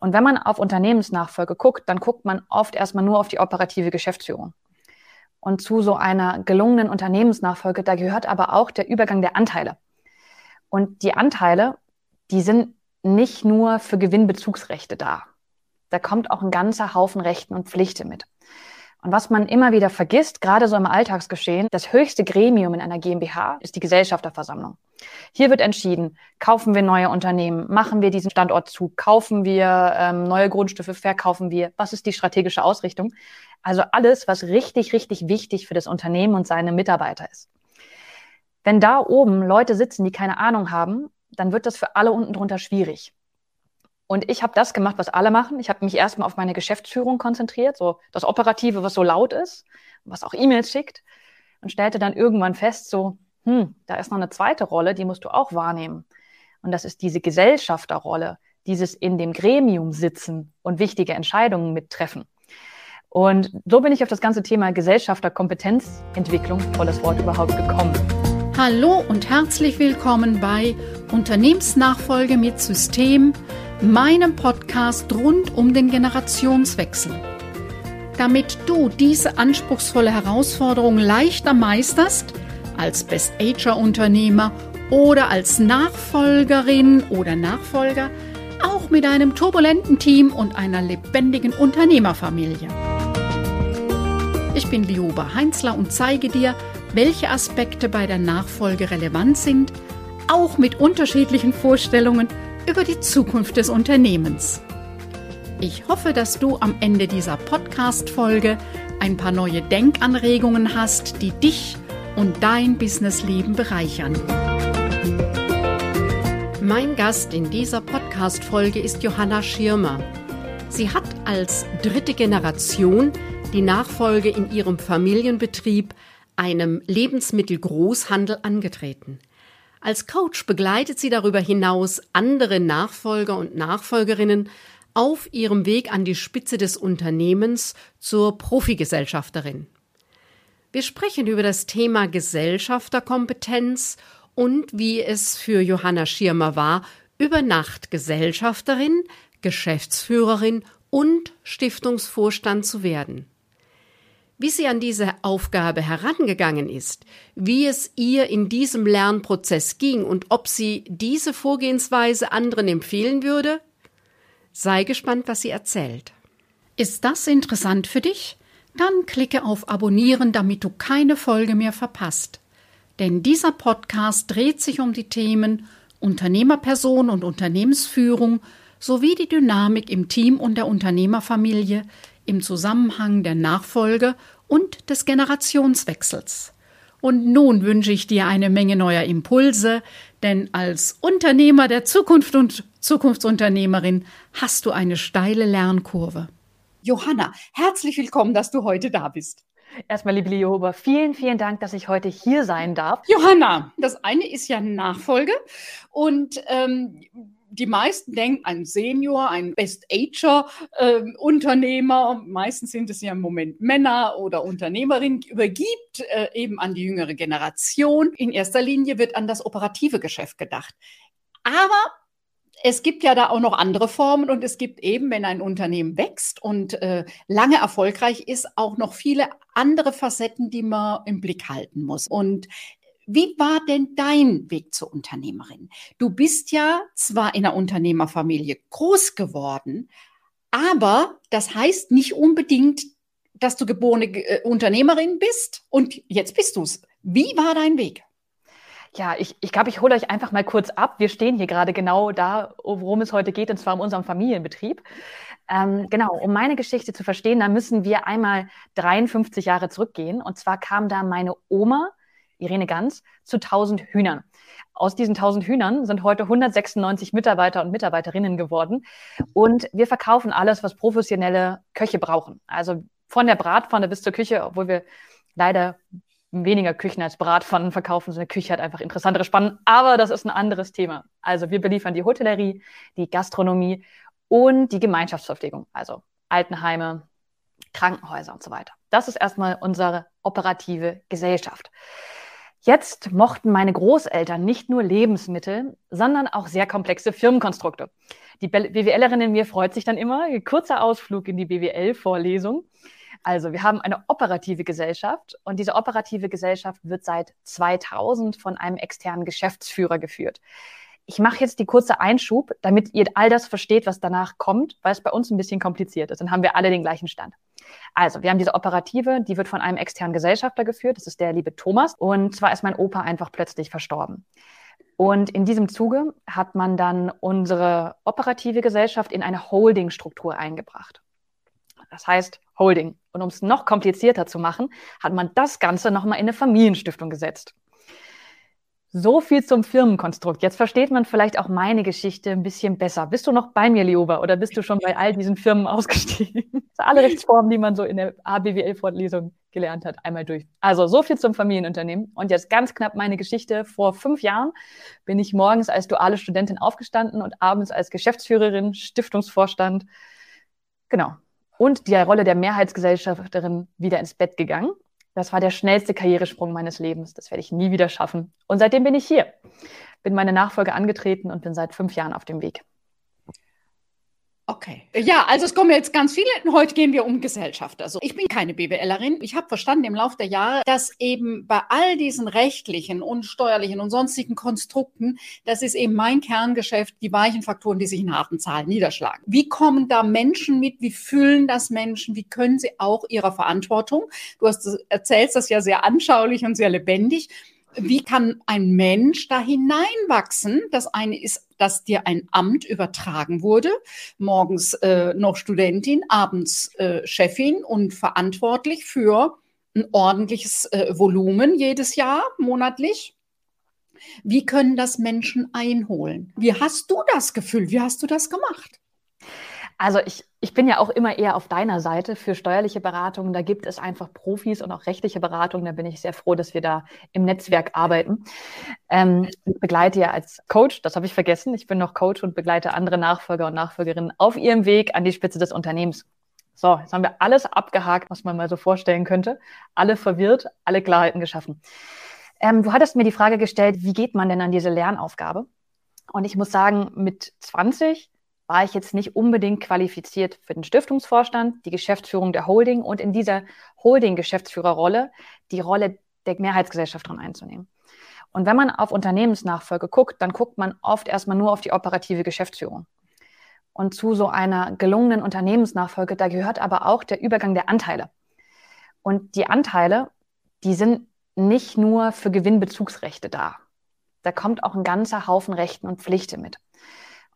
Und wenn man auf Unternehmensnachfolge guckt, dann guckt man oft erstmal nur auf die operative Geschäftsführung. Und zu so einer gelungenen Unternehmensnachfolge, da gehört aber auch der Übergang der Anteile. Und die Anteile, die sind nicht nur für Gewinnbezugsrechte da. Da kommt auch ein ganzer Haufen Rechten und Pflichten mit. Und was man immer wieder vergisst, gerade so im Alltagsgeschehen, das höchste Gremium in einer GmbH ist die Gesellschafterversammlung. Hier wird entschieden, kaufen wir neue Unternehmen, machen wir diesen Standort zu, kaufen wir ähm, neue Grundstücke, verkaufen wir, was ist die strategische Ausrichtung? Also alles, was richtig, richtig wichtig für das Unternehmen und seine Mitarbeiter ist. Wenn da oben Leute sitzen, die keine Ahnung haben, dann wird das für alle unten drunter schwierig. Und ich habe das gemacht, was alle machen. Ich habe mich erstmal auf meine Geschäftsführung konzentriert, so das Operative, was so laut ist, was auch E-Mails schickt, und stellte dann irgendwann fest, so, hm, da ist noch eine zweite Rolle, die musst du auch wahrnehmen. Und das ist diese Gesellschafterrolle, dieses in dem Gremium sitzen und wichtige Entscheidungen mittreffen. Und so bin ich auf das ganze Thema Gesellschafterkompetenzentwicklung, volles Wort überhaupt, gekommen. Hallo und herzlich willkommen bei Unternehmensnachfolge mit System meinem Podcast rund um den Generationswechsel. Damit du diese anspruchsvolle Herausforderung leichter meisterst, als Best-Ager-Unternehmer oder als Nachfolgerin oder Nachfolger, auch mit einem turbulenten Team und einer lebendigen Unternehmerfamilie. Ich bin Lioba Heinzler und zeige dir, welche Aspekte bei der Nachfolge relevant sind, auch mit unterschiedlichen Vorstellungen über die Zukunft des Unternehmens. Ich hoffe, dass du am Ende dieser Podcast-Folge ein paar neue Denkanregungen hast, die dich und dein Businessleben bereichern. Mein Gast in dieser Podcast-Folge ist Johanna Schirmer. Sie hat als dritte Generation die Nachfolge in ihrem Familienbetrieb, einem Lebensmittelgroßhandel, angetreten. Als Coach begleitet sie darüber hinaus andere Nachfolger und Nachfolgerinnen auf ihrem Weg an die Spitze des Unternehmens zur Profigesellschafterin. Wir sprechen über das Thema Gesellschafterkompetenz und wie es für Johanna Schirmer war, über Nacht Gesellschafterin, Geschäftsführerin und Stiftungsvorstand zu werden wie sie an diese Aufgabe herangegangen ist, wie es ihr in diesem Lernprozess ging und ob sie diese Vorgehensweise anderen empfehlen würde? Sei gespannt, was sie erzählt. Ist das interessant für dich? Dann klicke auf Abonnieren, damit du keine Folge mehr verpasst. Denn dieser Podcast dreht sich um die Themen Unternehmerperson und Unternehmensführung sowie die Dynamik im Team und der Unternehmerfamilie, im Zusammenhang der Nachfolge und des Generationswechsels. Und nun wünsche ich dir eine Menge neuer Impulse, denn als Unternehmer der Zukunft und Zukunftsunternehmerin hast du eine steile Lernkurve. Johanna, herzlich willkommen, dass du heute da bist. Erstmal, liebe Jehova, vielen, vielen Dank, dass ich heute hier sein darf. Johanna, das eine ist ja Nachfolge und ähm, die meisten denken ein Senior, ein Best-Ager-Unternehmer, äh, meistens sind es ja im Moment Männer oder Unternehmerinnen, übergibt äh, eben an die jüngere Generation. In erster Linie wird an das operative Geschäft gedacht. Aber es gibt ja da auch noch andere Formen und es gibt eben, wenn ein Unternehmen wächst und äh, lange erfolgreich ist, auch noch viele andere Facetten, die man im Blick halten muss. Und wie war denn dein Weg zur Unternehmerin? Du bist ja zwar in einer Unternehmerfamilie groß geworden, aber das heißt nicht unbedingt, dass du geborene äh, Unternehmerin bist und jetzt bist du es. Wie war dein Weg? Ja, ich, ich glaube, ich hole euch einfach mal kurz ab. Wir stehen hier gerade genau da, worum es heute geht, und zwar um unseren Familienbetrieb. Ähm, genau, um meine Geschichte zu verstehen, da müssen wir einmal 53 Jahre zurückgehen. Und zwar kam da meine Oma Irene Ganz, zu 1000 Hühnern. Aus diesen 1000 Hühnern sind heute 196 Mitarbeiter und Mitarbeiterinnen geworden. Und wir verkaufen alles, was professionelle Köche brauchen. Also von der Bratpfanne bis zur Küche, obwohl wir leider weniger Küchen als Bratpfannen verkaufen. So eine Küche hat einfach interessantere Spannen. Aber das ist ein anderes Thema. Also wir beliefern die Hotellerie, die Gastronomie und die Gemeinschaftsverpflegung. Also Altenheime, Krankenhäuser und so weiter. Das ist erstmal unsere operative Gesellschaft. Jetzt mochten meine Großeltern nicht nur Lebensmittel, sondern auch sehr komplexe Firmenkonstrukte. Die BWLerin in mir freut sich dann immer. Kurzer Ausflug in die BWL-Vorlesung. Also, wir haben eine operative Gesellschaft und diese operative Gesellschaft wird seit 2000 von einem externen Geschäftsführer geführt. Ich mache jetzt die kurze Einschub, damit ihr all das versteht, was danach kommt, weil es bei uns ein bisschen kompliziert ist. Dann haben wir alle den gleichen Stand. Also, wir haben diese Operative, die wird von einem externen Gesellschafter geführt. Das ist der liebe Thomas. Und zwar ist mein Opa einfach plötzlich verstorben. Und in diesem Zuge hat man dann unsere operative Gesellschaft in eine Holdingstruktur eingebracht. Das heißt Holding. Und um es noch komplizierter zu machen, hat man das Ganze nochmal in eine Familienstiftung gesetzt. So viel zum Firmenkonstrukt. Jetzt versteht man vielleicht auch meine Geschichte ein bisschen besser. Bist du noch bei mir, Lioba, oder bist du schon bei all diesen Firmen ausgestiegen? alle Rechtsformen, die man so in der ABWL-Vorlesung gelernt hat, einmal durch. Also so viel zum Familienunternehmen. Und jetzt ganz knapp meine Geschichte. Vor fünf Jahren bin ich morgens als duale Studentin aufgestanden und abends als Geschäftsführerin, Stiftungsvorstand, genau, und die Rolle der Mehrheitsgesellschafterin wieder ins Bett gegangen das war der schnellste Karrieresprung meines Lebens. Das werde ich nie wieder schaffen. Und seitdem bin ich hier, bin meine Nachfolge angetreten und bin seit fünf Jahren auf dem Weg. Okay. Ja, also es kommen jetzt ganz viele. Heute gehen wir um Gesellschaft. Also ich bin keine BWLerin. Ich habe verstanden im Laufe der Jahre, dass eben bei all diesen rechtlichen und steuerlichen und sonstigen Konstrukten, das ist eben mein Kerngeschäft, die weichen Faktoren, die sich in harten Zahlen niederschlagen. Wie kommen da Menschen mit? Wie fühlen das Menschen? Wie können sie auch ihrer Verantwortung? Du hast, erzählst das ja sehr anschaulich und sehr lebendig wie kann ein Mensch da hineinwachsen? Das eine ist, dass dir ein Amt übertragen wurde, morgens äh, noch Studentin, abends äh, Chefin und verantwortlich für ein ordentliches äh, Volumen jedes Jahr, monatlich. Wie können das Menschen einholen? Wie hast du das Gefühl? Wie hast du das gemacht? Also ich, ich bin ja auch immer eher auf deiner Seite für steuerliche Beratungen. Da gibt es einfach Profis und auch rechtliche Beratungen. Da bin ich sehr froh, dass wir da im Netzwerk arbeiten. Ähm, ich begleite ja als Coach, das habe ich vergessen. Ich bin noch Coach und begleite andere Nachfolger und Nachfolgerinnen auf ihrem Weg an die Spitze des Unternehmens. So, jetzt haben wir alles abgehakt, was man mal so vorstellen könnte. Alle verwirrt, alle Klarheiten geschaffen. Ähm, du hattest mir die Frage gestellt, wie geht man denn an diese Lernaufgabe? Und ich muss sagen, mit 20 war ich jetzt nicht unbedingt qualifiziert für den Stiftungsvorstand, die Geschäftsführung der Holding und in dieser Holding-Geschäftsführerrolle die Rolle der Mehrheitsgesellschafterin einzunehmen. Und wenn man auf Unternehmensnachfolge guckt, dann guckt man oft erstmal nur auf die operative Geschäftsführung. Und zu so einer gelungenen Unternehmensnachfolge, da gehört aber auch der Übergang der Anteile. Und die Anteile, die sind nicht nur für Gewinnbezugsrechte da. Da kommt auch ein ganzer Haufen Rechten und Pflichten mit.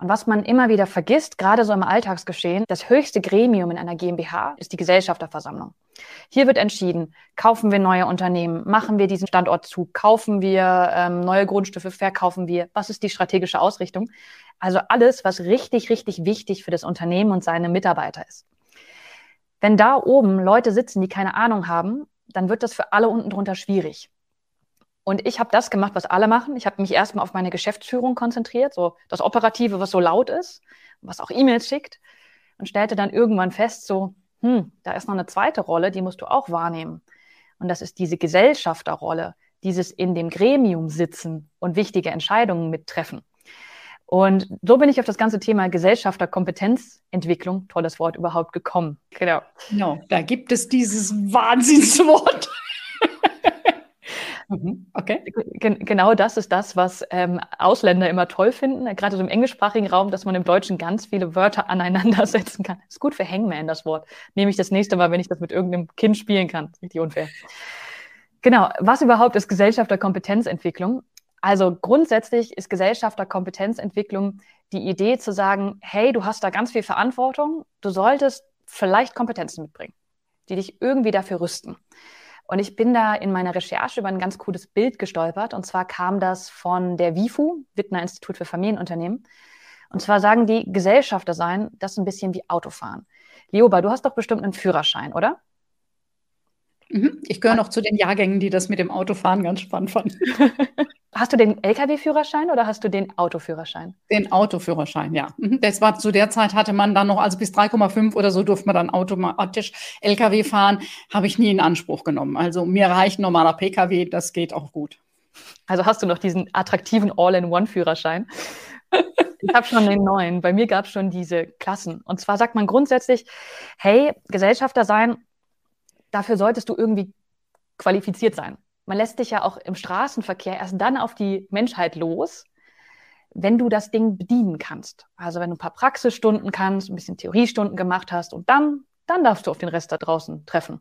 Und was man immer wieder vergisst, gerade so im Alltagsgeschehen, das höchste Gremium in einer GmbH ist die Gesellschafterversammlung. Hier wird entschieden, kaufen wir neue Unternehmen, machen wir diesen Standort zu, kaufen wir ähm, neue Grundstücke, verkaufen wir, was ist die strategische Ausrichtung? Also alles, was richtig, richtig wichtig für das Unternehmen und seine Mitarbeiter ist. Wenn da oben Leute sitzen, die keine Ahnung haben, dann wird das für alle unten drunter schwierig. Und ich habe das gemacht, was alle machen. Ich habe mich erstmal auf meine Geschäftsführung konzentriert, so das Operative, was so laut ist, was auch E-Mails schickt, und stellte dann irgendwann fest, so, hm, da ist noch eine zweite Rolle, die musst du auch wahrnehmen. Und das ist diese Gesellschafterrolle, dieses in dem Gremium sitzen und wichtige Entscheidungen mittreffen. Und so bin ich auf das ganze Thema Gesellschafterkompetenzentwicklung, tolles Wort überhaupt, gekommen. Genau. Genau, da gibt es dieses Wahnsinnswort. Mhm, okay. Gen genau das ist das, was ähm, Ausländer immer toll finden, gerade so im englischsprachigen Raum, dass man im Deutschen ganz viele Wörter aneinandersetzen kann. Ist gut für Hangman, das Wort. Nehme ich das nächste Mal, wenn ich das mit irgendeinem Kind spielen kann. Richtig unfair. Genau. Was überhaupt ist Gesellschafterkompetenzentwicklung? Also grundsätzlich ist Gesellschafterkompetenzentwicklung die Idee zu sagen, hey, du hast da ganz viel Verantwortung, du solltest vielleicht Kompetenzen mitbringen, die dich irgendwie dafür rüsten. Und ich bin da in meiner Recherche über ein ganz cooles Bild gestolpert. Und zwar kam das von der WIFU, Wittner Institut für Familienunternehmen. Und zwar sagen die, Gesellschafter sein, das ist ein bisschen wie Autofahren. Lioba, du hast doch bestimmt einen Führerschein, oder? Mhm. Ich gehöre noch zu den Jahrgängen, die das mit dem Autofahren ganz spannend fanden. Hast du den Lkw-Führerschein oder hast du den Autoführerschein? Den Autoführerschein, ja. Mhm. Das war zu der Zeit hatte man dann noch, also bis 3,5 oder so durfte man dann automatisch Lkw fahren, habe ich nie in Anspruch genommen. Also mir reicht normaler Pkw, das geht auch gut. Also hast du noch diesen attraktiven All-in-One-Führerschein. ich habe schon den neuen. Bei mir gab es schon diese Klassen. Und zwar sagt man grundsätzlich, hey, Gesellschafter sein, dafür solltest du irgendwie qualifiziert sein. Man lässt dich ja auch im Straßenverkehr erst dann auf die Menschheit los, wenn du das Ding bedienen kannst. Also wenn du ein paar Praxisstunden kannst, ein bisschen Theoriestunden gemacht hast und dann, dann darfst du auf den Rest da draußen treffen.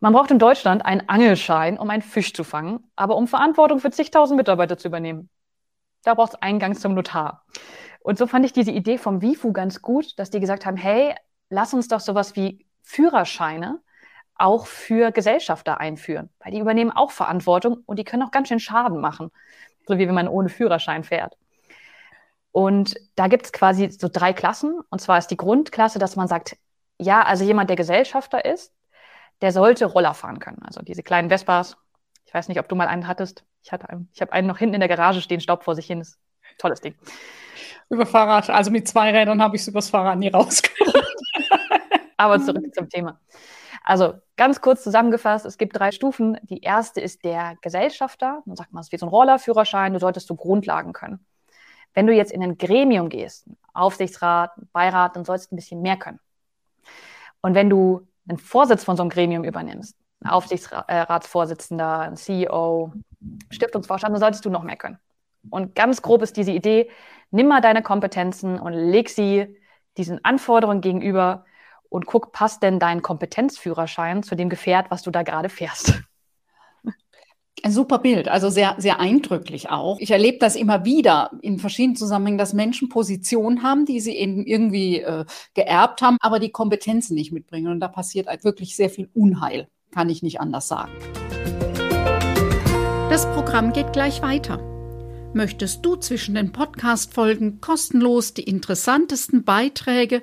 Man braucht in Deutschland einen Angelschein, um einen Fisch zu fangen, aber um Verantwortung für zigtausend Mitarbeiter zu übernehmen. Da braucht es Eingang zum Notar. Und so fand ich diese Idee vom WIFU ganz gut, dass die gesagt haben, hey, lass uns doch sowas wie Führerscheine auch für Gesellschafter einführen, weil die übernehmen auch Verantwortung und die können auch ganz schön Schaden machen so wie wenn man ohne Führerschein fährt. Und da gibt es quasi so drei Klassen. Und zwar ist die Grundklasse, dass man sagt, ja, also jemand, der Gesellschafter ist, der sollte Roller fahren können. Also diese kleinen Vespas. Ich weiß nicht, ob du mal einen hattest. Ich hatte einen. Ich habe einen noch hinten in der Garage stehen, Staub vor sich hin. Ist tolles Ding. Über Fahrrad, also mit zwei Rädern habe ich es übers Fahrrad nie rausgeholt. Aber zurück zum Thema. Also ganz kurz zusammengefasst, es gibt drei Stufen. Die erste ist der Gesellschafter. Dann sagt man, es ist wie so ein Rollerführerschein, du solltest so Grundlagen können. Wenn du jetzt in ein Gremium gehst, Aufsichtsrat, Beirat, dann sollst du ein bisschen mehr können. Und wenn du einen Vorsitz von so einem Gremium übernimmst, ein Aufsichtsratsvorsitzender, ein CEO, Stiftungsvorstand, dann solltest du noch mehr können. Und ganz grob ist diese Idee, nimm mal deine Kompetenzen und leg sie diesen Anforderungen gegenüber und guck, passt denn dein Kompetenzführerschein zu dem Gefährt, was du da gerade fährst? Ein super Bild, also sehr, sehr eindrücklich auch. Ich erlebe das immer wieder in verschiedenen Zusammenhängen, dass Menschen Positionen haben, die sie eben irgendwie äh, geerbt haben, aber die Kompetenzen nicht mitbringen. Und da passiert halt wirklich sehr viel Unheil, kann ich nicht anders sagen. Das Programm geht gleich weiter. Möchtest du zwischen den Podcast-Folgen kostenlos die interessantesten Beiträge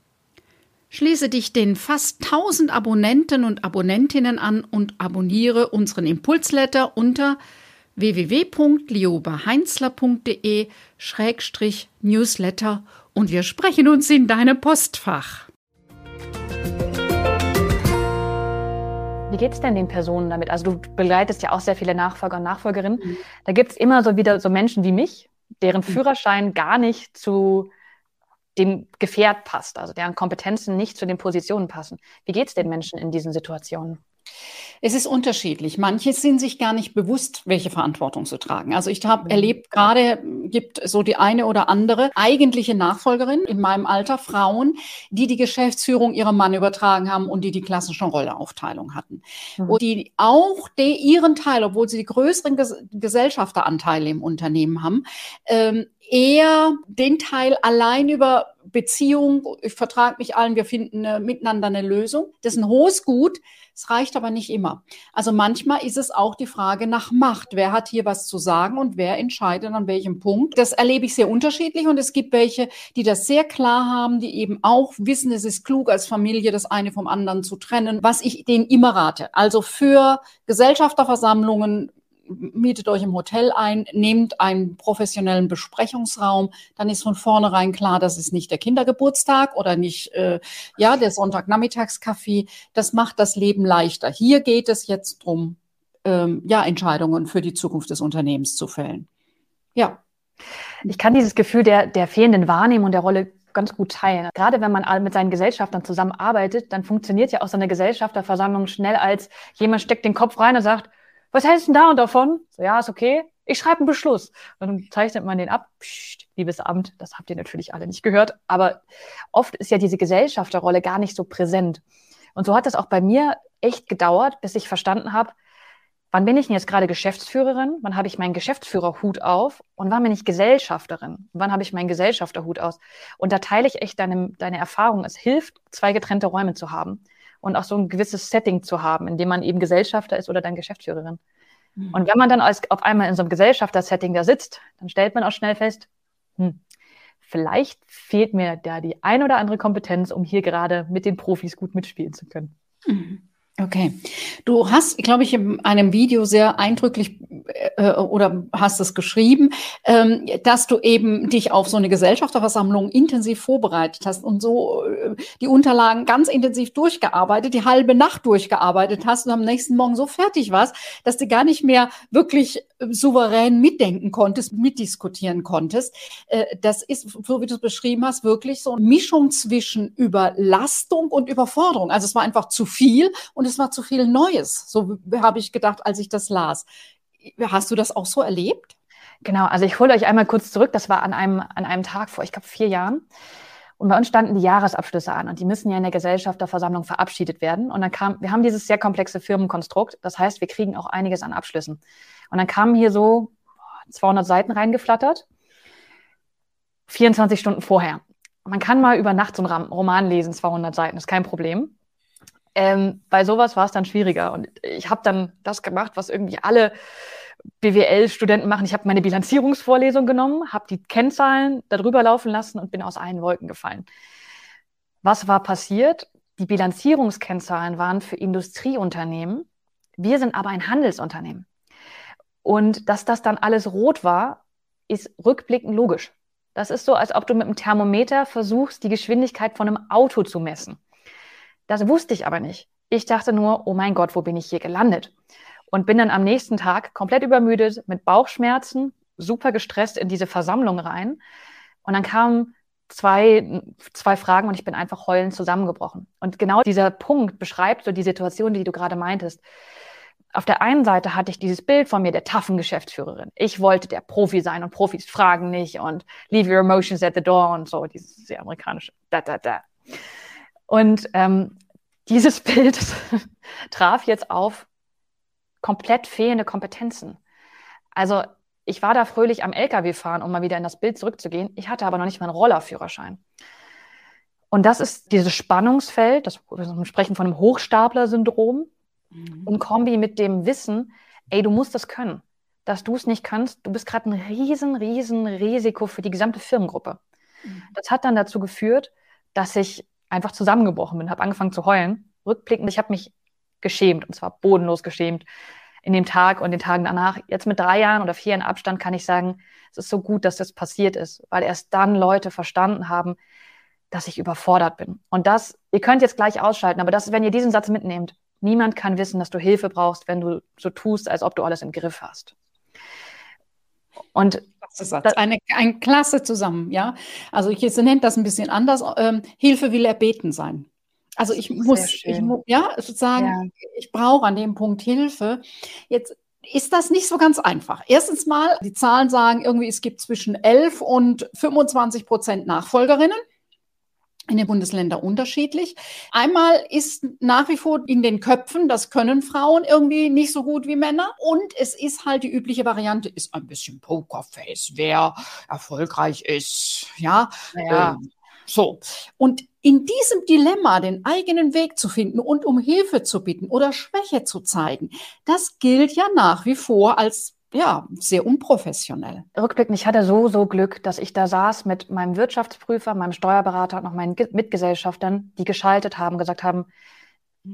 Schließe dich den fast 1000 Abonnenten und Abonnentinnen an und abonniere unseren Impulsletter unter www.liobaheinzler.de-newsletter und wir sprechen uns in deinem Postfach. Wie geht es denn den Personen damit? Also du begleitest ja auch sehr viele Nachfolger und Nachfolgerinnen. Mhm. Da gibt es immer so wieder so Menschen wie mich, deren mhm. Führerschein gar nicht zu dem Gefährt passt, also deren Kompetenzen nicht zu den Positionen passen. Wie geht es den Menschen in diesen Situationen? Es ist unterschiedlich. Manche sind sich gar nicht bewusst, welche Verantwortung zu tragen. Also ich habe mhm. erlebt, gerade gibt so die eine oder andere eigentliche Nachfolgerin in meinem Alter, Frauen, die die Geschäftsführung ihrem Mann übertragen haben und die die klassische Rolleaufteilung hatten. Mhm. Und die auch de, ihren Teil, obwohl sie die größeren Ges Gesellschafteranteile im Unternehmen haben, ähm, eher den Teil allein über Beziehung, ich vertrage mich allen, wir finden äh, miteinander eine Lösung. Das ist ein hohes Gut, es reicht aber nicht immer. Also manchmal ist es auch die Frage nach Macht. Wer hat hier was zu sagen und wer entscheidet an welchem Punkt? Das erlebe ich sehr unterschiedlich und es gibt welche, die das sehr klar haben, die eben auch wissen, es ist klug als Familie, das eine vom anderen zu trennen, was ich denen immer rate. Also für Gesellschafterversammlungen mietet euch im Hotel ein, nehmt einen professionellen Besprechungsraum, dann ist von vornherein klar, das ist nicht der Kindergeburtstag oder nicht äh, ja der Sonntagnachmittagskaffee. Das macht das Leben leichter. Hier geht es jetzt darum, ähm, ja Entscheidungen für die Zukunft des Unternehmens zu fällen. Ja. Ich kann dieses Gefühl der, der fehlenden Wahrnehmung der Rolle ganz gut teilen. Gerade wenn man mit seinen Gesellschaftern zusammenarbeitet, dann funktioniert ja auch so eine Gesellschafterversammlung schnell als jemand steckt den Kopf rein und sagt, was hältst du denn da und davon? So, ja, ist okay. Ich schreibe einen Beschluss. Und dann zeichnet man den ab. Psst, liebes Amt, das habt ihr natürlich alle nicht gehört. Aber oft ist ja diese Gesellschafterrolle gar nicht so präsent. Und so hat es auch bei mir echt gedauert, bis ich verstanden habe, wann bin ich denn jetzt gerade Geschäftsführerin? Wann habe ich meinen Geschäftsführerhut auf? Und wann bin ich Gesellschafterin? Wann habe ich meinen Gesellschafterhut aus? Und da teile ich echt deine, deine Erfahrung. Es hilft, zwei getrennte Räume zu haben und auch so ein gewisses Setting zu haben, in dem man eben Gesellschafter ist oder dann Geschäftsführerin. Mhm. Und wenn man dann als, auf einmal in so einem Gesellschafter-Setting da sitzt, dann stellt man auch schnell fest, hm, vielleicht fehlt mir da die ein oder andere Kompetenz, um hier gerade mit den Profis gut mitspielen zu können. Mhm. Okay. Du hast, glaube ich, in einem Video sehr eindrücklich äh, oder hast es geschrieben, ähm, dass du eben dich auf so eine Gesellschafterversammlung intensiv vorbereitet hast und so äh, die Unterlagen ganz intensiv durchgearbeitet, die halbe Nacht durchgearbeitet hast und am nächsten Morgen so fertig warst, dass du gar nicht mehr wirklich äh, souverän mitdenken konntest, mitdiskutieren konntest. Äh, das ist, so wie du es beschrieben hast, wirklich so eine Mischung zwischen Überlastung und Überforderung. Also es war einfach zu viel und es war zu viel Neues. So habe ich gedacht, als ich das las. Hast du das auch so erlebt? Genau, also ich hole euch einmal kurz zurück. Das war an einem, an einem Tag vor, ich glaube, vier Jahren. Und bei uns standen die Jahresabschlüsse an und die müssen ja in der Gesellschafterversammlung verabschiedet werden. Und dann kam, wir haben dieses sehr komplexe Firmenkonstrukt. Das heißt, wir kriegen auch einiges an Abschlüssen. Und dann kamen hier so 200 Seiten reingeflattert, 24 Stunden vorher. Man kann mal über Nacht so einen Roman lesen, 200 Seiten, ist kein Problem. Ähm, bei sowas war es dann schwieriger. Und ich habe dann das gemacht, was irgendwie alle BWL-Studenten machen. Ich habe meine Bilanzierungsvorlesung genommen, habe die Kennzahlen darüber laufen lassen und bin aus allen Wolken gefallen. Was war passiert? Die Bilanzierungskennzahlen waren für Industrieunternehmen. Wir sind aber ein Handelsunternehmen. Und dass das dann alles rot war, ist rückblickend logisch. Das ist so, als ob du mit einem Thermometer versuchst, die Geschwindigkeit von einem Auto zu messen. Das wusste ich aber nicht. Ich dachte nur, oh mein Gott, wo bin ich hier gelandet? Und bin dann am nächsten Tag komplett übermüdet, mit Bauchschmerzen, super gestresst in diese Versammlung rein. Und dann kamen zwei, zwei Fragen und ich bin einfach heulend zusammengebrochen. Und genau dieser Punkt beschreibt so die Situation, die du gerade meintest. Auf der einen Seite hatte ich dieses Bild von mir der taffen Geschäftsführerin. Ich wollte der Profi sein und Profis fragen nicht und leave your emotions at the door und so, dieses sehr amerikanische da, da, da. Und ähm, dieses Bild traf jetzt auf komplett fehlende Kompetenzen. Also ich war da fröhlich am LKW fahren, um mal wieder in das Bild zurückzugehen. Ich hatte aber noch nicht meinen Rollerführerschein. Und das ist dieses Spannungsfeld, das wir sprechen von einem Hochstapler-Syndrom, mhm. im Kombi mit dem Wissen, ey, du musst das können. Dass du es nicht kannst, du bist gerade ein riesen, riesen Risiko für die gesamte Firmengruppe. Mhm. Das hat dann dazu geführt, dass ich einfach zusammengebrochen bin, habe angefangen zu heulen. Rückblickend, ich habe mich geschämt und zwar bodenlos geschämt in dem Tag und den Tagen danach. Jetzt mit drei Jahren oder vier Jahren Abstand kann ich sagen, es ist so gut, dass das passiert ist, weil erst dann Leute verstanden haben, dass ich überfordert bin. Und das, ihr könnt jetzt gleich ausschalten, aber das, wenn ihr diesen Satz mitnehmt, niemand kann wissen, dass du Hilfe brauchst, wenn du so tust, als ob du alles im Griff hast. Und das, eine, ein klasse zusammen, ja. Also ich jetzt nennt das ein bisschen anders. Ähm, Hilfe will erbeten sein. Also ich muss, ich, ja, sozusagen, ja. ich brauche an dem Punkt Hilfe. Jetzt ist das nicht so ganz einfach. Erstens mal, die Zahlen sagen irgendwie, es gibt zwischen 11 und 25 Prozent Nachfolgerinnen in den Bundesländern unterschiedlich. Einmal ist nach wie vor in den Köpfen, das können Frauen irgendwie nicht so gut wie Männer. Und es ist halt die übliche Variante, ist ein bisschen Pokerface, wer erfolgreich ist. Ja, ja. Ähm, so. Und in diesem Dilemma den eigenen Weg zu finden und um Hilfe zu bitten oder Schwäche zu zeigen, das gilt ja nach wie vor als ja, sehr unprofessionell. Rückblickend, ich hatte so, so Glück, dass ich da saß mit meinem Wirtschaftsprüfer, meinem Steuerberater und noch meinen Mitgesellschaftern, die geschaltet haben, gesagt haben,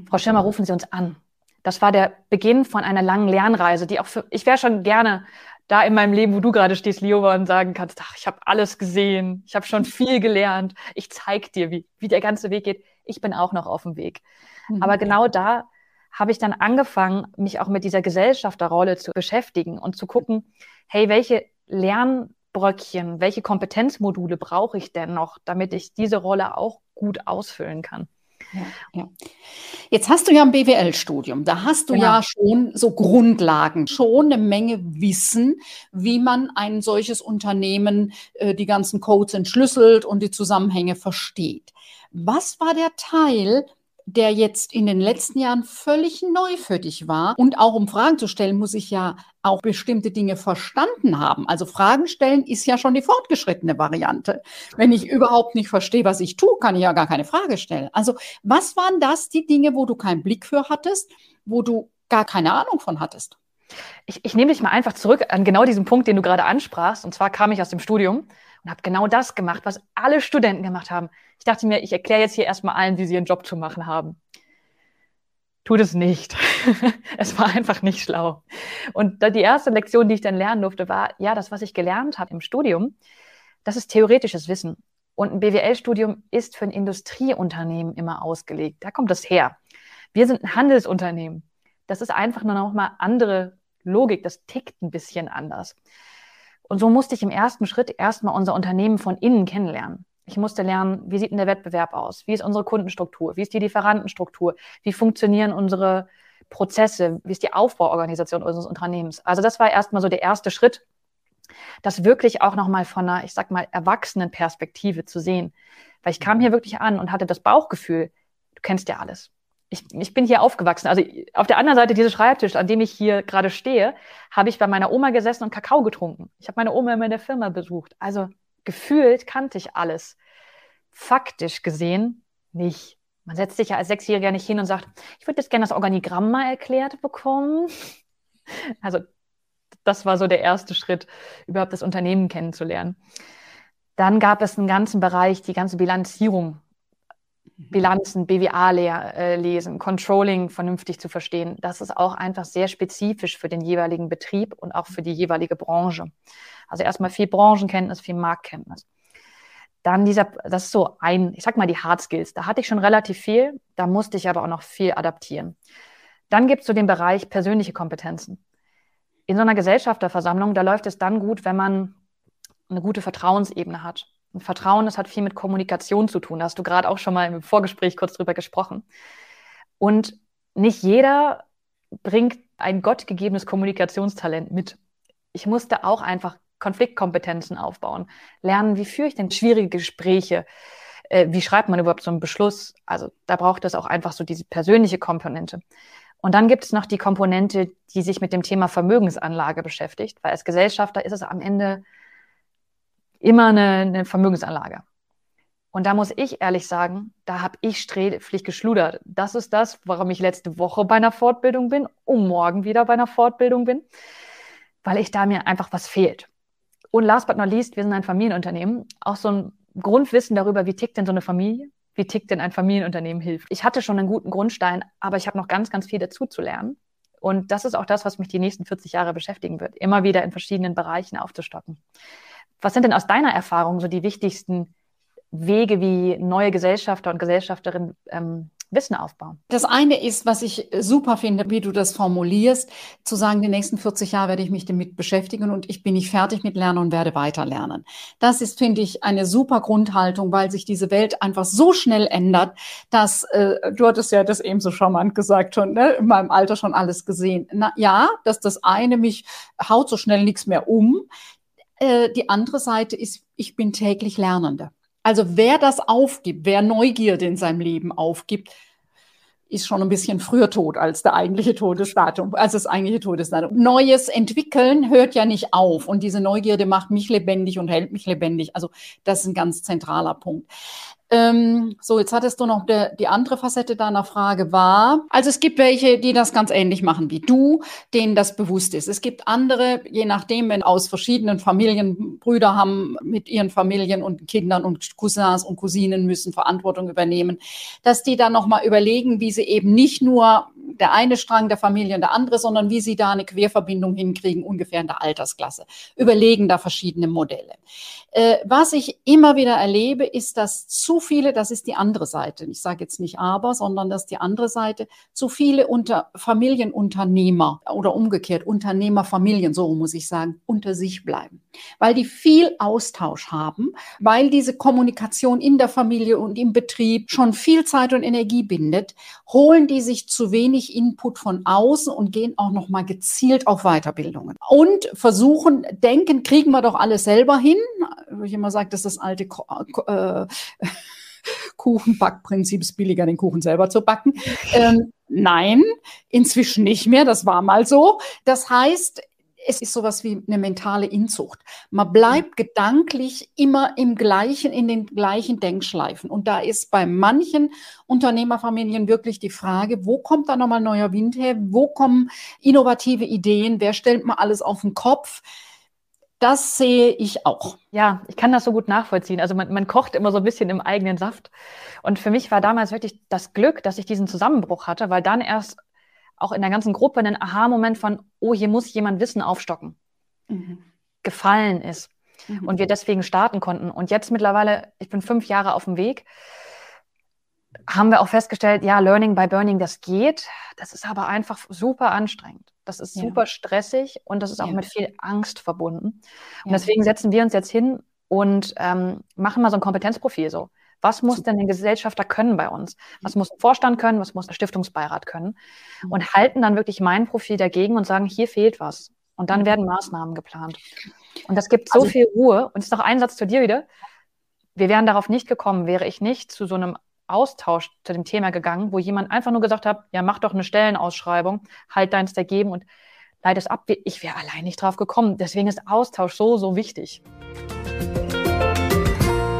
Frau Schirmer, rufen Sie uns an. Das war der Beginn von einer langen Lernreise, die auch für, ich wäre schon gerne da in meinem Leben, wo du gerade stehst, Liova, und sagen kannst, ach, ich habe alles gesehen, ich habe schon viel gelernt, ich zeig dir, wie, wie der ganze Weg geht. Ich bin auch noch auf dem Weg. Mhm. Aber genau da habe ich dann angefangen, mich auch mit dieser Gesellschafterrolle zu beschäftigen und zu gucken, hey, welche Lernbröckchen, welche Kompetenzmodule brauche ich denn noch, damit ich diese Rolle auch gut ausfüllen kann? Ja, ja. Jetzt hast du ja ein BWL-Studium. Da hast du genau. ja schon so Grundlagen, schon eine Menge Wissen, wie man ein solches Unternehmen, äh, die ganzen Codes entschlüsselt und die Zusammenhänge versteht. Was war der Teil, der jetzt in den letzten Jahren völlig neu für dich war. Und auch um Fragen zu stellen, muss ich ja auch bestimmte Dinge verstanden haben. Also Fragen stellen ist ja schon die fortgeschrittene Variante. Wenn ich überhaupt nicht verstehe, was ich tue, kann ich ja gar keine Frage stellen. Also was waren das die Dinge, wo du keinen Blick für hattest, wo du gar keine Ahnung von hattest? Ich, ich nehme dich mal einfach zurück an genau diesen Punkt, den du gerade ansprachst. Und zwar kam ich aus dem Studium und habe genau das gemacht, was alle Studenten gemacht haben. Ich dachte mir, ich erkläre jetzt hier erstmal allen, wie sie ihren Job zu machen haben. Tut es nicht. es war einfach nicht schlau. Und die erste Lektion, die ich dann lernen durfte, war, ja, das, was ich gelernt habe im Studium, das ist theoretisches Wissen. Und ein BWL-Studium ist für ein Industrieunternehmen immer ausgelegt. Da kommt das her. Wir sind ein Handelsunternehmen. Das ist einfach nur noch mal andere Logik. Das tickt ein bisschen anders. Und so musste ich im ersten Schritt erstmal unser Unternehmen von innen kennenlernen. Ich musste lernen, wie sieht denn der Wettbewerb aus? Wie ist unsere Kundenstruktur? Wie ist die Lieferantenstruktur? Wie funktionieren unsere Prozesse? Wie ist die Aufbauorganisation unseres Unternehmens? Also das war erstmal so der erste Schritt, das wirklich auch nochmal von einer, ich sag mal, erwachsenen Perspektive zu sehen. Weil ich kam hier wirklich an und hatte das Bauchgefühl, du kennst ja alles ich, ich bin hier aufgewachsen. Also auf der anderen Seite dieses Schreibtisch, an dem ich hier gerade stehe, habe ich bei meiner Oma gesessen und Kakao getrunken. Ich habe meine Oma in meiner Firma besucht. Also gefühlt kannte ich alles. Faktisch gesehen nicht. Man setzt sich ja als Sechsjähriger nicht hin und sagt, ich würde jetzt gerne das Organigramm mal erklärt bekommen. Also das war so der erste Schritt, überhaupt das Unternehmen kennenzulernen. Dann gab es einen ganzen Bereich, die ganze Bilanzierung Bilanzen, BWA äh, lesen, Controlling vernünftig zu verstehen. Das ist auch einfach sehr spezifisch für den jeweiligen Betrieb und auch für die jeweilige Branche. Also erstmal viel Branchenkenntnis, viel Marktkenntnis. Dann dieser, das ist so ein, ich sag mal die Hard Skills. Da hatte ich schon relativ viel, da musste ich aber auch noch viel adaptieren. Dann gibt es so den Bereich persönliche Kompetenzen. In so einer Gesellschafterversammlung, da läuft es dann gut, wenn man eine gute Vertrauensebene hat. Und Vertrauen, das hat viel mit Kommunikation zu tun. Da hast du gerade auch schon mal im Vorgespräch kurz drüber gesprochen. Und nicht jeder bringt ein gottgegebenes Kommunikationstalent mit. Ich musste auch einfach Konfliktkompetenzen aufbauen, lernen, wie führe ich denn schwierige Gespräche, äh, wie schreibt man überhaupt so einen Beschluss. Also da braucht es auch einfach so diese persönliche Komponente. Und dann gibt es noch die Komponente, die sich mit dem Thema Vermögensanlage beschäftigt, weil als Gesellschafter ist es am Ende immer eine, eine Vermögensanlage. Und da muss ich ehrlich sagen, da habe ich sträflich geschludert. Das ist das, warum ich letzte Woche bei einer Fortbildung bin und morgen wieder bei einer Fortbildung bin, weil ich da mir einfach was fehlt. Und last but not least, wir sind ein Familienunternehmen. Auch so ein Grundwissen darüber, wie tickt denn so eine Familie? Wie tickt denn ein Familienunternehmen hilft? Ich hatte schon einen guten Grundstein, aber ich habe noch ganz, ganz viel dazu zu lernen. Und das ist auch das, was mich die nächsten 40 Jahre beschäftigen wird, immer wieder in verschiedenen Bereichen aufzustocken. Was sind denn aus deiner Erfahrung so die wichtigsten Wege, wie neue Gesellschafter und Gesellschafterinnen ähm, Wissen aufbauen? Das eine ist, was ich super finde, wie du das formulierst, zu sagen, die nächsten 40 Jahre werde ich mich damit beschäftigen und ich bin nicht fertig mit Lernen und werde weiter lernen. Das ist, finde ich, eine super Grundhaltung, weil sich diese Welt einfach so schnell ändert, dass, äh, du hattest ja das eben so charmant gesagt schon, ne, in meinem Alter schon alles gesehen. Na, ja, dass das eine mich haut so schnell nichts mehr um. Äh, die andere Seite ist, ich bin täglich Lernende. Also wer das aufgibt, wer Neugierde in seinem Leben aufgibt, ist schon ein bisschen früher tot als der eigentliche Todesdatum, als das eigentliche Todesdatum. Neues entwickeln hört ja nicht auf und diese Neugierde macht mich lebendig und hält mich lebendig. Also das ist ein ganz zentraler Punkt. Ähm, so, jetzt hattest du noch de, die andere Facette deiner Frage war, also es gibt welche, die das ganz ähnlich machen wie du, denen das bewusst ist. Es gibt andere, je nachdem, wenn aus verschiedenen Familien Brüder haben mit ihren Familien und Kindern und Cousins und Cousinen müssen Verantwortung übernehmen, dass die dann nochmal überlegen, wie sie eben nicht nur der eine Strang der Familie und der andere, sondern wie sie da eine Querverbindung hinkriegen, ungefähr in der Altersklasse. Überlegen da verschiedene Modelle. Äh, was ich immer wieder erlebe, ist, dass zu viele, das ist die andere Seite, ich sage jetzt nicht aber, sondern das ist die andere Seite, zu viele unter Familienunternehmer oder umgekehrt Unternehmerfamilien, so muss ich sagen, unter sich bleiben, weil die viel Austausch haben, weil diese Kommunikation in der Familie und im Betrieb schon viel Zeit und Energie bindet, holen die sich zu wenig Input von außen und gehen auch noch mal gezielt auf Weiterbildungen und versuchen, denken, kriegen wir doch alles selber hin. Ich immer sage, das ist das alte äh, Kuchenbackprinzip ist billiger, den Kuchen selber zu backen. Ähm, nein, inzwischen nicht mehr. Das war mal so. Das heißt, es ist sowas wie eine mentale Inzucht. Man bleibt gedanklich immer im gleichen, in den gleichen Denkschleifen. Und da ist bei manchen Unternehmerfamilien wirklich die Frage, wo kommt da nochmal neuer Wind her? Wo kommen innovative Ideen? Wer stellt mal alles auf den Kopf? Das sehe ich auch. Ja, ich kann das so gut nachvollziehen. Also man, man kocht immer so ein bisschen im eigenen Saft. Und für mich war damals wirklich das Glück, dass ich diesen Zusammenbruch hatte, weil dann erst auch in der ganzen Gruppe ein Aha-Moment von, oh, hier muss jemand Wissen aufstocken, mhm. gefallen ist. Mhm. Und wir deswegen starten konnten. Und jetzt mittlerweile, ich bin fünf Jahre auf dem Weg, haben wir auch festgestellt, ja, Learning by Burning, das geht. Das ist aber einfach super anstrengend. Das ist ja. super stressig und das ist auch ja. mit viel Angst verbunden. Und ja. deswegen setzen wir uns jetzt hin und ähm, machen mal so ein Kompetenzprofil so. Was muss denn ein Gesellschafter können bei uns? Was muss ein Vorstand können? Was muss der Stiftungsbeirat können? Mhm. Und halten dann wirklich mein Profil dagegen und sagen, hier fehlt was. Und dann mhm. werden Maßnahmen geplant. Und das gibt so also, viel Ruhe. Und es ist noch ein Satz zu dir wieder. Wir wären darauf nicht gekommen, wäre ich nicht zu so einem Austausch zu dem Thema gegangen, wo jemand einfach nur gesagt hat, ja, mach doch eine Stellenausschreibung, halt deins dagegen und leite es ab. Ich wäre allein nicht drauf gekommen. Deswegen ist Austausch so, so wichtig.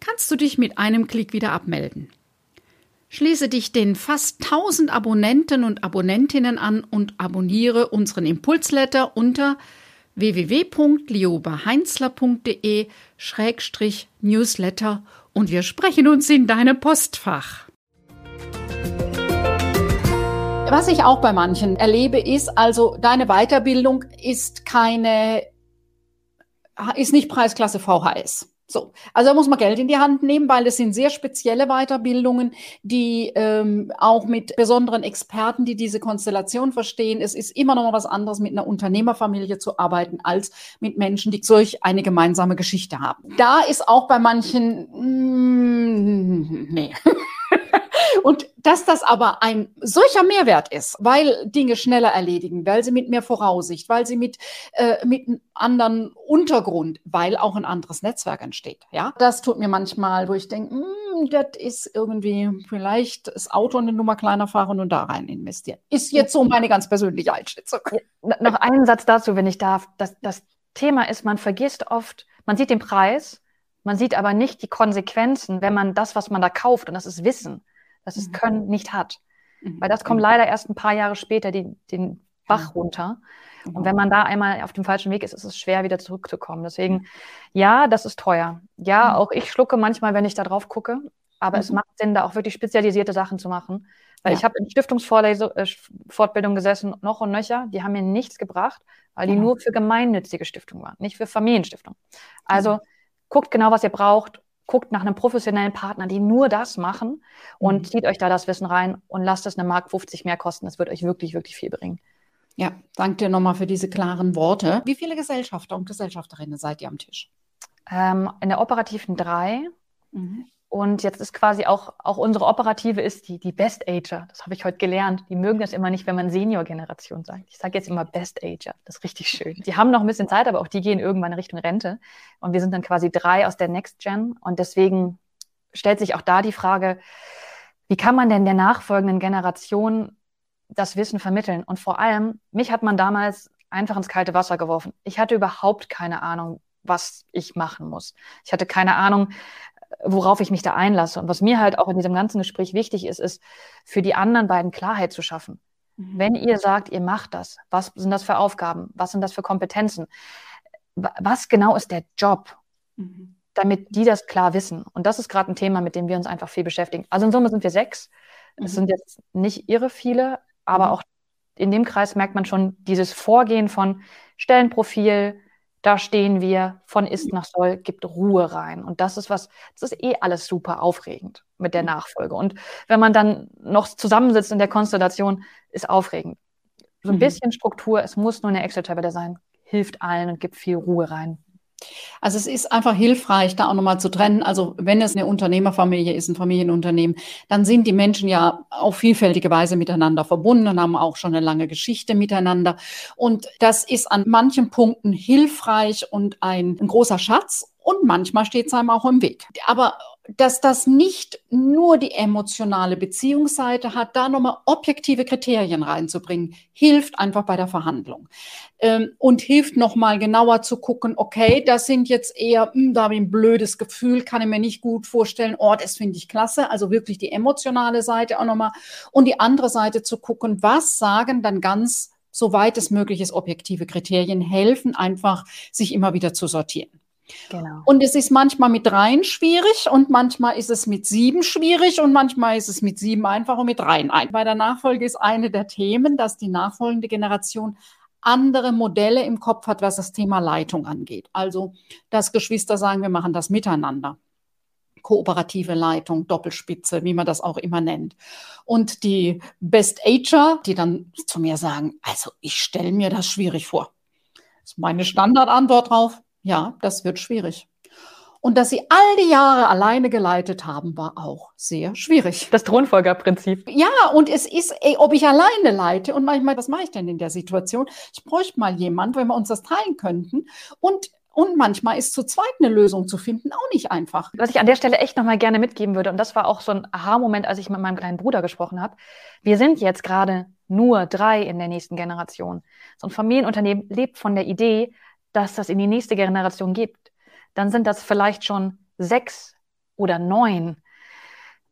kannst du dich mit einem Klick wieder abmelden. Schließe dich den fast 1000 Abonnenten und Abonnentinnen an und abonniere unseren Impulsletter unter www.liobaheinzler.de-newsletter und wir sprechen uns in deinem Postfach. Was ich auch bei manchen erlebe, ist also, deine Weiterbildung ist keine, ist nicht Preisklasse VHS. So, also da muss man Geld in die Hand nehmen, weil das sind sehr spezielle Weiterbildungen, die ähm, auch mit besonderen Experten, die diese Konstellation verstehen. Es ist immer noch mal was anderes, mit einer Unternehmerfamilie zu arbeiten, als mit Menschen, die solch eine gemeinsame Geschichte haben. Da ist auch bei manchen, mm, nee. Und dass das aber ein solcher Mehrwert ist, weil Dinge schneller erledigen, weil sie mit mehr Voraussicht, weil sie mit, äh, mit einem anderen Untergrund, weil auch ein anderes Netzwerk entsteht. Ja, das tut mir manchmal, wo ich denke, hm, das ist irgendwie vielleicht das Auto eine Nummer kleiner fahren und da rein investieren. Ist jetzt so meine ganz persönliche Einschätzung. Noch einen Satz dazu, wenn ich darf. Das, das Thema ist, man vergisst oft, man sieht den Preis, man sieht aber nicht die Konsequenzen, wenn man das, was man da kauft, und das ist Wissen, dass es mhm. Können nicht hat. Mhm. Weil das kommt leider erst ein paar Jahre später die, den Bach runter. Und mhm. wenn man da einmal auf dem falschen Weg ist, ist es schwer, wieder zurückzukommen. Deswegen, ja, das ist teuer. Ja, auch ich schlucke manchmal, wenn ich da drauf gucke. Aber mhm. es macht Sinn, da auch wirklich spezialisierte Sachen zu machen. Weil ja. ich habe in Stiftungsfortbildung äh, gesessen, noch und nöcher. Die haben mir nichts gebracht, weil die ja. nur für gemeinnützige Stiftungen waren, nicht für Familienstiftungen. Also mhm. Guckt genau, was ihr braucht guckt nach einem professionellen Partner, die nur das machen und mhm. zieht euch da das Wissen rein und lasst es eine Mark 50 mehr kosten. Das wird euch wirklich, wirklich viel bringen. Ja, danke dir nochmal für diese klaren Worte. Wie viele Gesellschafter und Gesellschafterinnen seid ihr am Tisch? Ähm, in der operativen drei. Mhm. Und jetzt ist quasi auch, auch unsere Operative ist die, die Best Ager. Das habe ich heute gelernt. Die mögen das immer nicht, wenn man Senior-Generation sagt. Ich sage jetzt immer Best Ager. Das ist richtig schön. Die haben noch ein bisschen Zeit, aber auch die gehen irgendwann Richtung Rente. Und wir sind dann quasi drei aus der Next Gen. Und deswegen stellt sich auch da die Frage, wie kann man denn der nachfolgenden Generation das Wissen vermitteln? Und vor allem, mich hat man damals einfach ins kalte Wasser geworfen. Ich hatte überhaupt keine Ahnung, was ich machen muss. Ich hatte keine Ahnung, worauf ich mich da einlasse. Und was mir halt auch in diesem ganzen Gespräch wichtig ist, ist für die anderen beiden Klarheit zu schaffen. Mhm. Wenn ihr sagt, ihr macht das, was sind das für Aufgaben? Was sind das für Kompetenzen? Was genau ist der Job? Mhm. Damit die das klar wissen. Und das ist gerade ein Thema, mit dem wir uns einfach viel beschäftigen. Also in Summe sind wir sechs. Mhm. Es sind jetzt nicht irre viele, aber mhm. auch in dem Kreis merkt man schon dieses Vorgehen von Stellenprofil, da stehen wir, von ist nach soll, gibt Ruhe rein. Und das ist was, das ist eh alles super aufregend mit der mhm. Nachfolge. Und wenn man dann noch zusammensitzt in der Konstellation, ist aufregend. So ein mhm. bisschen Struktur, es muss nur eine Excel-Tabelle sein, hilft allen und gibt viel Ruhe rein. Also es ist einfach hilfreich, da auch nochmal zu trennen. Also wenn es eine Unternehmerfamilie ist, ein Familienunternehmen, dann sind die Menschen ja auf vielfältige Weise miteinander verbunden und haben auch schon eine lange Geschichte miteinander. Und das ist an manchen Punkten hilfreich und ein, ein großer Schatz. Und manchmal steht es einem auch im Weg. Aber dass das nicht nur die emotionale Beziehungsseite hat, da nochmal objektive Kriterien reinzubringen, hilft einfach bei der Verhandlung. Ähm, und hilft nochmal genauer zu gucken, okay, das sind jetzt eher, mh, hm, da habe ich ein blödes Gefühl, kann ich mir nicht gut vorstellen, oh, das finde ich klasse, also wirklich die emotionale Seite auch nochmal. Und die andere Seite zu gucken, was sagen dann ganz, soweit es möglich ist, objektive Kriterien helfen, einfach sich immer wieder zu sortieren. Genau. Und es ist manchmal mit dreien schwierig und manchmal ist es mit sieben schwierig und manchmal ist es mit sieben einfach und mit dreien ein. Bei der Nachfolge ist eine der Themen, dass die nachfolgende Generation andere Modelle im Kopf hat, was das Thema Leitung angeht. Also, dass Geschwister sagen, wir machen das miteinander. Kooperative Leitung, Doppelspitze, wie man das auch immer nennt. Und die Best Ager, die dann zu mir sagen, also ich stelle mir das schwierig vor. Das ist meine Standardantwort drauf. Ja, das wird schwierig. Und dass sie all die Jahre alleine geleitet haben, war auch sehr schwierig. Das Thronfolgerprinzip. Ja, und es ist, ey, ob ich alleine leite und manchmal, was mache ich denn in der Situation? Ich bräuchte mal jemand, wenn wir uns das teilen könnten. Und und manchmal ist zu zweit eine Lösung zu finden auch nicht einfach. Was ich an der Stelle echt nochmal gerne mitgeben würde, und das war auch so ein Aha-Moment, als ich mit meinem kleinen Bruder gesprochen habe. Wir sind jetzt gerade nur drei in der nächsten Generation. So ein Familienunternehmen lebt von der Idee, dass das in die nächste Generation gibt, dann sind das vielleicht schon sechs oder neun.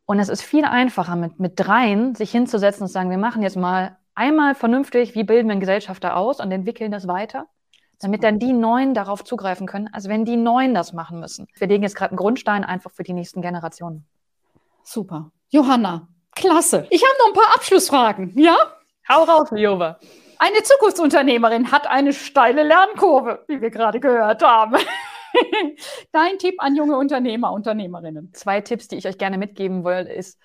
Und es ist viel einfacher, mit, mit dreien sich hinzusetzen und zu sagen, wir machen jetzt mal einmal vernünftig, wie bilden wir einen Gesellschafter aus und entwickeln das weiter, damit dann die Neuen darauf zugreifen können, als wenn die Neuen das machen müssen. Wir legen jetzt gerade einen Grundstein einfach für die nächsten Generationen. Super. Johanna, klasse. Ich habe noch ein paar Abschlussfragen, ja? Hau raus, Jova. Eine Zukunftsunternehmerin hat eine steile Lernkurve, wie wir gerade gehört haben. Dein Tipp an junge Unternehmer, Unternehmerinnen. Zwei Tipps, die ich euch gerne mitgeben will, ist,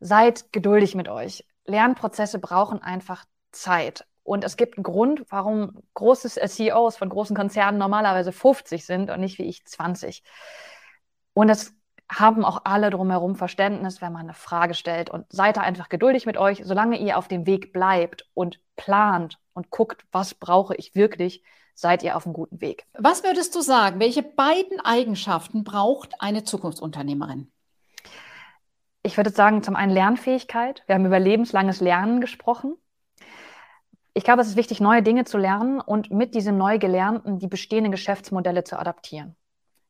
seid geduldig mit euch. Lernprozesse brauchen einfach Zeit. Und es gibt einen Grund, warum große CEOs von großen Konzernen normalerweise 50 sind und nicht wie ich 20. Und es haben auch alle drumherum Verständnis, wenn man eine Frage stellt. Und seid da einfach geduldig mit euch, solange ihr auf dem Weg bleibt und plant und guckt, was brauche ich wirklich, seid ihr auf einem guten Weg. Was würdest du sagen, welche beiden Eigenschaften braucht eine Zukunftsunternehmerin? Ich würde sagen, zum einen Lernfähigkeit. Wir haben über lebenslanges Lernen gesprochen. Ich glaube, es ist wichtig, neue Dinge zu lernen und mit diesem neu gelernten die bestehenden Geschäftsmodelle zu adaptieren.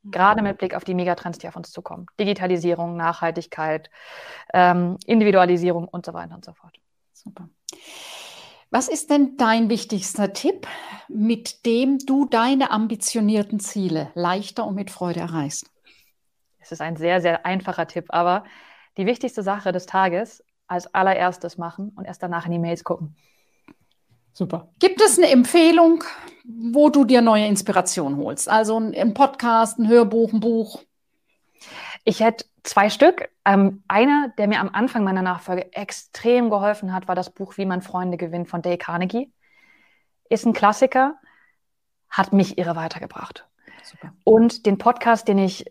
Gerade mit Blick auf die Megatrends, die auf uns zukommen. Digitalisierung, Nachhaltigkeit, ähm, Individualisierung und so weiter und so fort. Super. Was ist denn dein wichtigster Tipp, mit dem du deine ambitionierten Ziele leichter und mit Freude erreichst? Es ist ein sehr, sehr einfacher Tipp, aber die wichtigste Sache des Tages als allererstes machen und erst danach in die Mails gucken. Super. Gibt es eine Empfehlung, wo du dir neue Inspiration holst? Also ein Podcast, ein Hörbuch, ein Buch? Ich hätte zwei Stück. Ähm, einer, der mir am Anfang meiner Nachfolge extrem geholfen hat, war das Buch Wie man Freunde gewinnt von Dale Carnegie. Ist ein Klassiker, hat mich irre weitergebracht. Super. Und den Podcast, den ich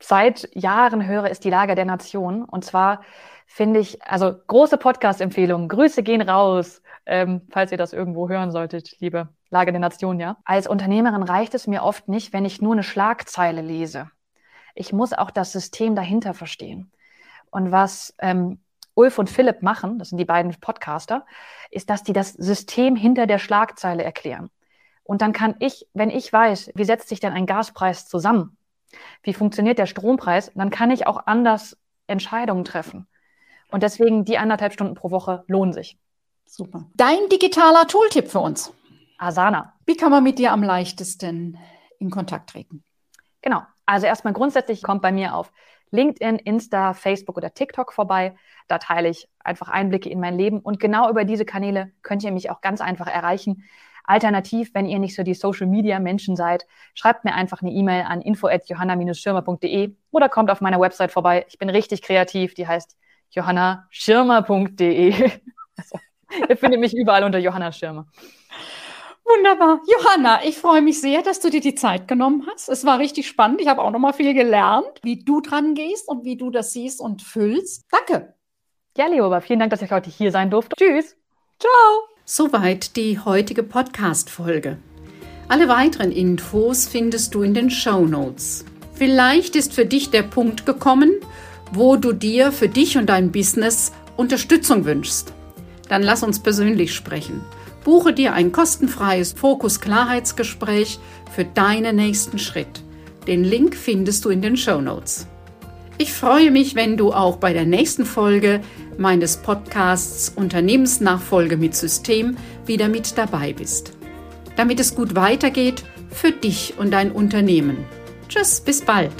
seit Jahren höre, ist die Lage der Nation. Und zwar finde ich, also große Podcast-Empfehlung. Grüße gehen raus, ähm, falls ihr das irgendwo hören solltet, liebe Lage der Nation, ja. Als Unternehmerin reicht es mir oft nicht, wenn ich nur eine Schlagzeile lese. Ich muss auch das System dahinter verstehen. Und was ähm, Ulf und Philipp machen, das sind die beiden Podcaster, ist, dass die das System hinter der Schlagzeile erklären. Und dann kann ich, wenn ich weiß, wie setzt sich denn ein Gaspreis zusammen, wie funktioniert der Strompreis, dann kann ich auch anders Entscheidungen treffen. Und deswegen die anderthalb Stunden pro Woche lohnen sich. Super. Dein digitaler Tooltip für uns? Asana. Wie kann man mit dir am leichtesten in Kontakt treten? Genau. Also erstmal grundsätzlich kommt bei mir auf LinkedIn, Insta, Facebook oder TikTok vorbei. Da teile ich einfach Einblicke in mein Leben und genau über diese Kanäle könnt ihr mich auch ganz einfach erreichen. Alternativ, wenn ihr nicht so die Social Media Menschen seid, schreibt mir einfach eine E-Mail an info@johanna-schirmer.de oder kommt auf meiner Website vorbei. Ich bin richtig kreativ, die heißt johannaschirmer.de. Also, ihr findet mich überall unter Johanna Schirmer. Wunderbar. Johanna, ich freue mich sehr, dass du dir die Zeit genommen hast. Es war richtig spannend. Ich habe auch noch mal viel gelernt, wie du dran gehst und wie du das siehst und füllst. Danke. Ja, Leoba, vielen Dank, dass ich heute hier sein durfte. Tschüss. Ciao. Soweit die heutige Podcast-Folge. Alle weiteren Infos findest du in den Show Notes. Vielleicht ist für dich der Punkt gekommen, wo du dir für dich und dein Business Unterstützung wünschst. Dann lass uns persönlich sprechen. Buche dir ein kostenfreies Fokus-Klarheitsgespräch für deinen nächsten Schritt. Den Link findest du in den Show Notes. Ich freue mich, wenn du auch bei der nächsten Folge meines Podcasts Unternehmensnachfolge mit System wieder mit dabei bist. Damit es gut weitergeht für dich und dein Unternehmen. Tschüss, bis bald.